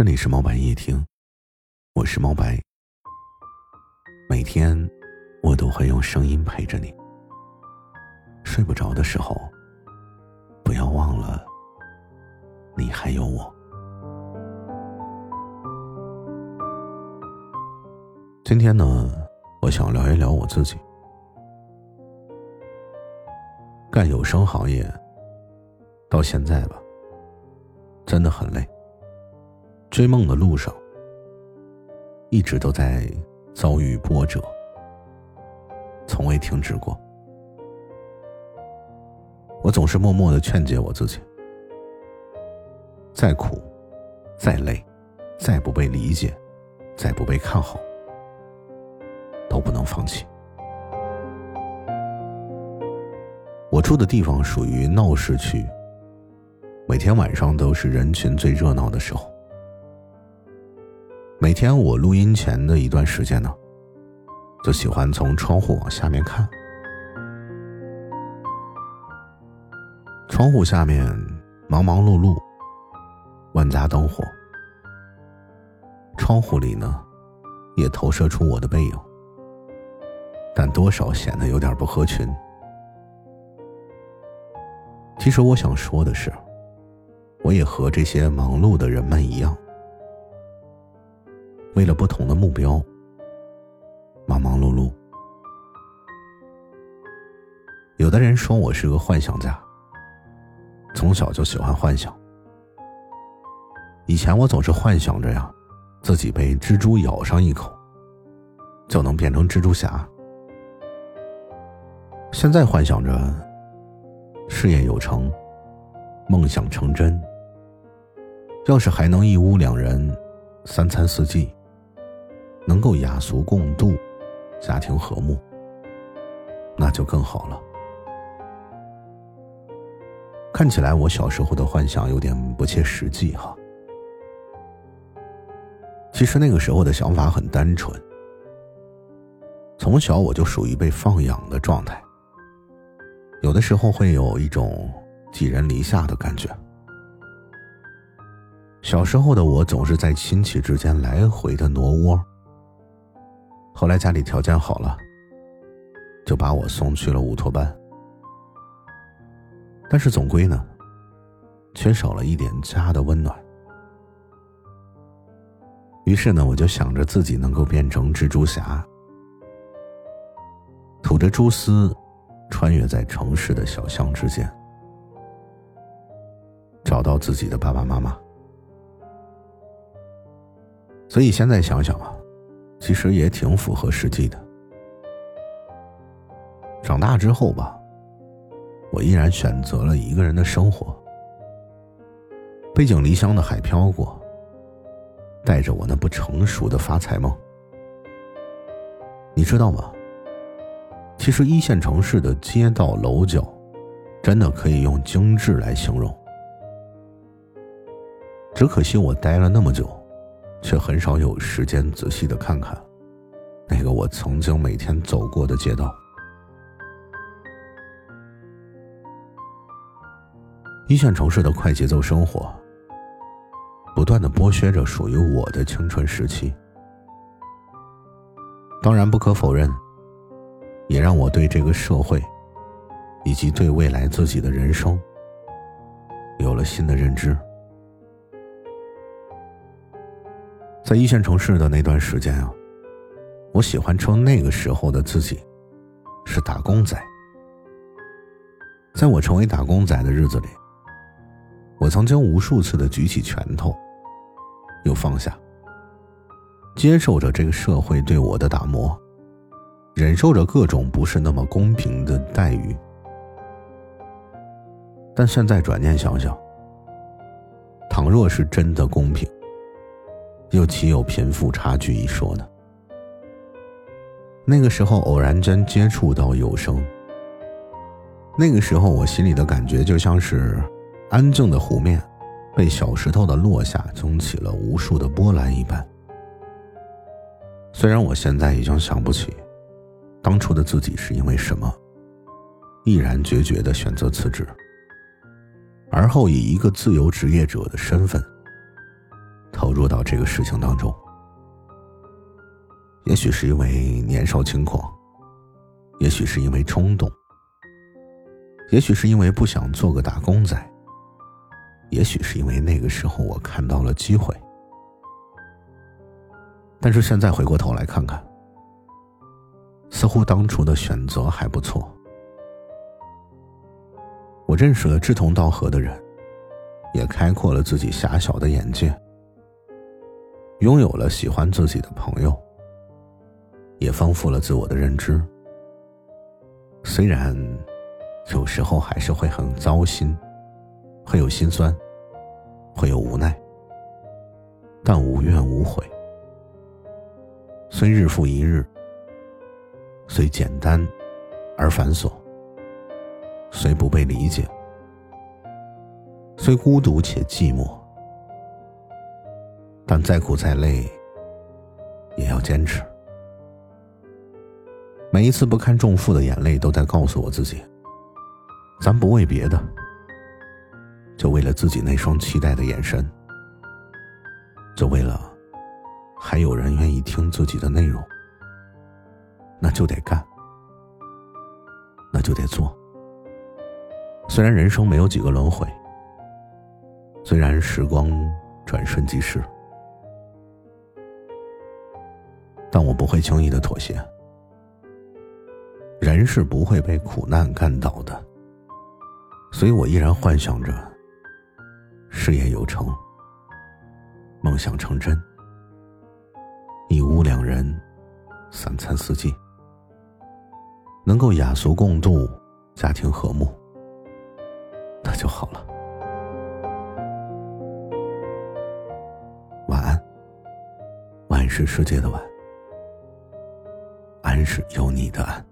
这里是猫白夜听，我是猫白。每天我都会用声音陪着你。睡不着的时候，不要忘了，你还有我。今天呢，我想聊一聊我自己。干有声行业到现在吧，真的很累。追梦的路上，一直都在遭遇波折，从未停止过。我总是默默的劝诫我自己：再苦、再累、再不被理解、再不被看好，都不能放弃。我住的地方属于闹市区，每天晚上都是人群最热闹的时候。每天我录音前的一段时间呢，就喜欢从窗户往下面看。窗户下面忙忙碌碌，万家灯火。窗户里呢，也投射出我的背影，但多少显得有点不合群。其实我想说的是，我也和这些忙碌的人们一样。为了不同的目标，忙忙碌碌。有的人说我是个幻想家，从小就喜欢幻想。以前我总是幻想着呀，自己被蜘蛛咬上一口，就能变成蜘蛛侠。现在幻想着事业有成，梦想成真。要是还能一屋两人，三餐四季。能够雅俗共度，家庭和睦，那就更好了。看起来我小时候的幻想有点不切实际哈。其实那个时候的想法很单纯，从小我就属于被放养的状态，有的时候会有一种寄人篱下的感觉。小时候的我总是在亲戚之间来回的挪窝。后来家里条件好了，就把我送去了乌托班。但是总归呢，缺少了一点家的温暖。于是呢，我就想着自己能够变成蜘蛛侠，吐着蛛丝，穿越在城市的小巷之间，找到自己的爸爸妈妈。所以现在想想啊。其实也挺符合实际的。长大之后吧，我依然选择了一个人的生活，背井离乡的海漂过，带着我那不成熟的发财梦。你知道吗？其实一线城市的街道楼角，真的可以用精致来形容。只可惜我待了那么久。却很少有时间仔细的看看，那个我曾经每天走过的街道。一线城市的快节奏生活，不断的剥削着属于我的青春时期。当然，不可否认，也让我对这个社会，以及对未来自己的人生，有了新的认知。在一线城市的那段时间啊，我喜欢称那个时候的自己是打工仔。在我成为打工仔的日子里，我曾经无数次的举起拳头，又放下，接受着这个社会对我的打磨，忍受着各种不是那么公平的待遇。但现在转念想想，倘若是真的公平。又岂有贫富差距一说呢？那个时候偶然间接触到有声，那个时候我心里的感觉就像是安静的湖面被小石头的落下涌起了无数的波澜一般。虽然我现在已经想不起当初的自己是因为什么，毅然决绝的选择辞职，而后以一个自由职业者的身份。投入到这个事情当中。也许是因为年少轻狂，也许是因为冲动，也许是因为不想做个打工仔，也许是因为那个时候我看到了机会。但是现在回过头来看看，似乎当初的选择还不错。我认识了志同道合的人，也开阔了自己狭小的眼界，拥有了喜欢自己的朋友，也丰富了自我的认知。虽然有时候还是会很糟心，会有心酸，会有无奈，但无怨无悔。虽日复一日，虽简单而繁琐，虽不被理解，虽孤独且寂寞，但再苦再累，也要坚持。每一次不堪重负的眼泪，都在告诉我自己：咱不为别的，就为了自己那双期待的眼神，就为了。还有人愿意听自己的内容，那就得干，那就得做。虽然人生没有几个轮回，虽然时光转瞬即逝，但我不会轻易的妥协。人是不会被苦难干倒的，所以我依然幻想着事业有成，梦想成真。一屋两人，三餐四季，能够雅俗共度，家庭和睦，那就好了。晚安，晚是世界的晚，真是有你的。